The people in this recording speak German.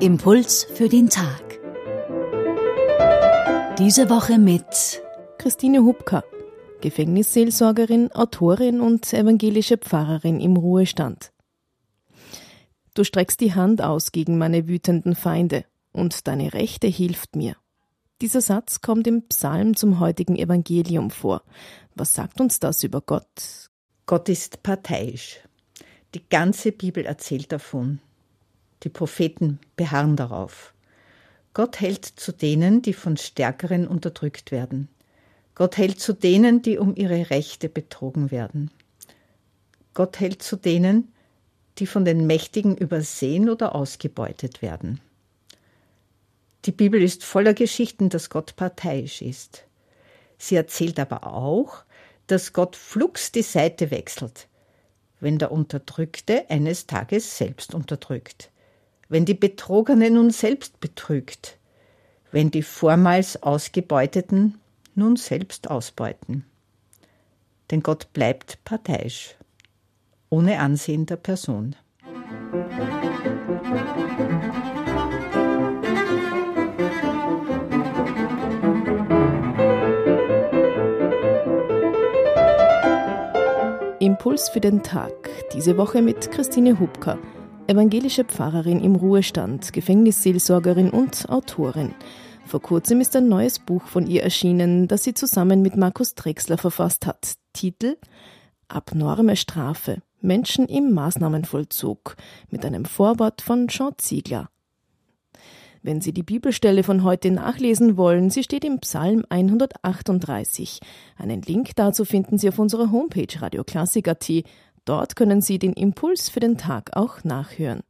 Impuls für den Tag. Diese Woche mit Christine Hubka, Gefängnisseelsorgerin, Autorin und evangelische Pfarrerin im Ruhestand. Du streckst die Hand aus gegen meine wütenden Feinde, und deine Rechte hilft mir. Dieser Satz kommt im Psalm zum heutigen Evangelium vor. Was sagt uns das über Gott? Gott ist parteiisch. Die ganze Bibel erzählt davon. Die Propheten beharren darauf. Gott hält zu denen, die von Stärkeren unterdrückt werden. Gott hält zu denen, die um ihre Rechte betrogen werden. Gott hält zu denen, die von den Mächtigen übersehen oder ausgebeutet werden. Die Bibel ist voller Geschichten, dass Gott parteiisch ist. Sie erzählt aber auch, dass Gott flugs die Seite wechselt, wenn der Unterdrückte eines Tages selbst unterdrückt wenn die Betrogene nun selbst betrügt, wenn die vormals Ausgebeuteten nun selbst ausbeuten. Denn Gott bleibt parteiisch, ohne Ansehen der Person. Impuls für den Tag. Diese Woche mit Christine Hubka evangelische Pfarrerin im Ruhestand, Gefängnisseelsorgerin und Autorin. Vor kurzem ist ein neues Buch von ihr erschienen, das sie zusammen mit Markus Drexler verfasst hat. Titel Abnorme Strafe. Menschen im Maßnahmenvollzug mit einem Vorwort von Jean Ziegler. Wenn Sie die Bibelstelle von heute nachlesen wollen, sie steht im Psalm 138. Einen Link dazu finden Sie auf unserer Homepage radioklassik.at Dort können Sie den Impuls für den Tag auch nachhören.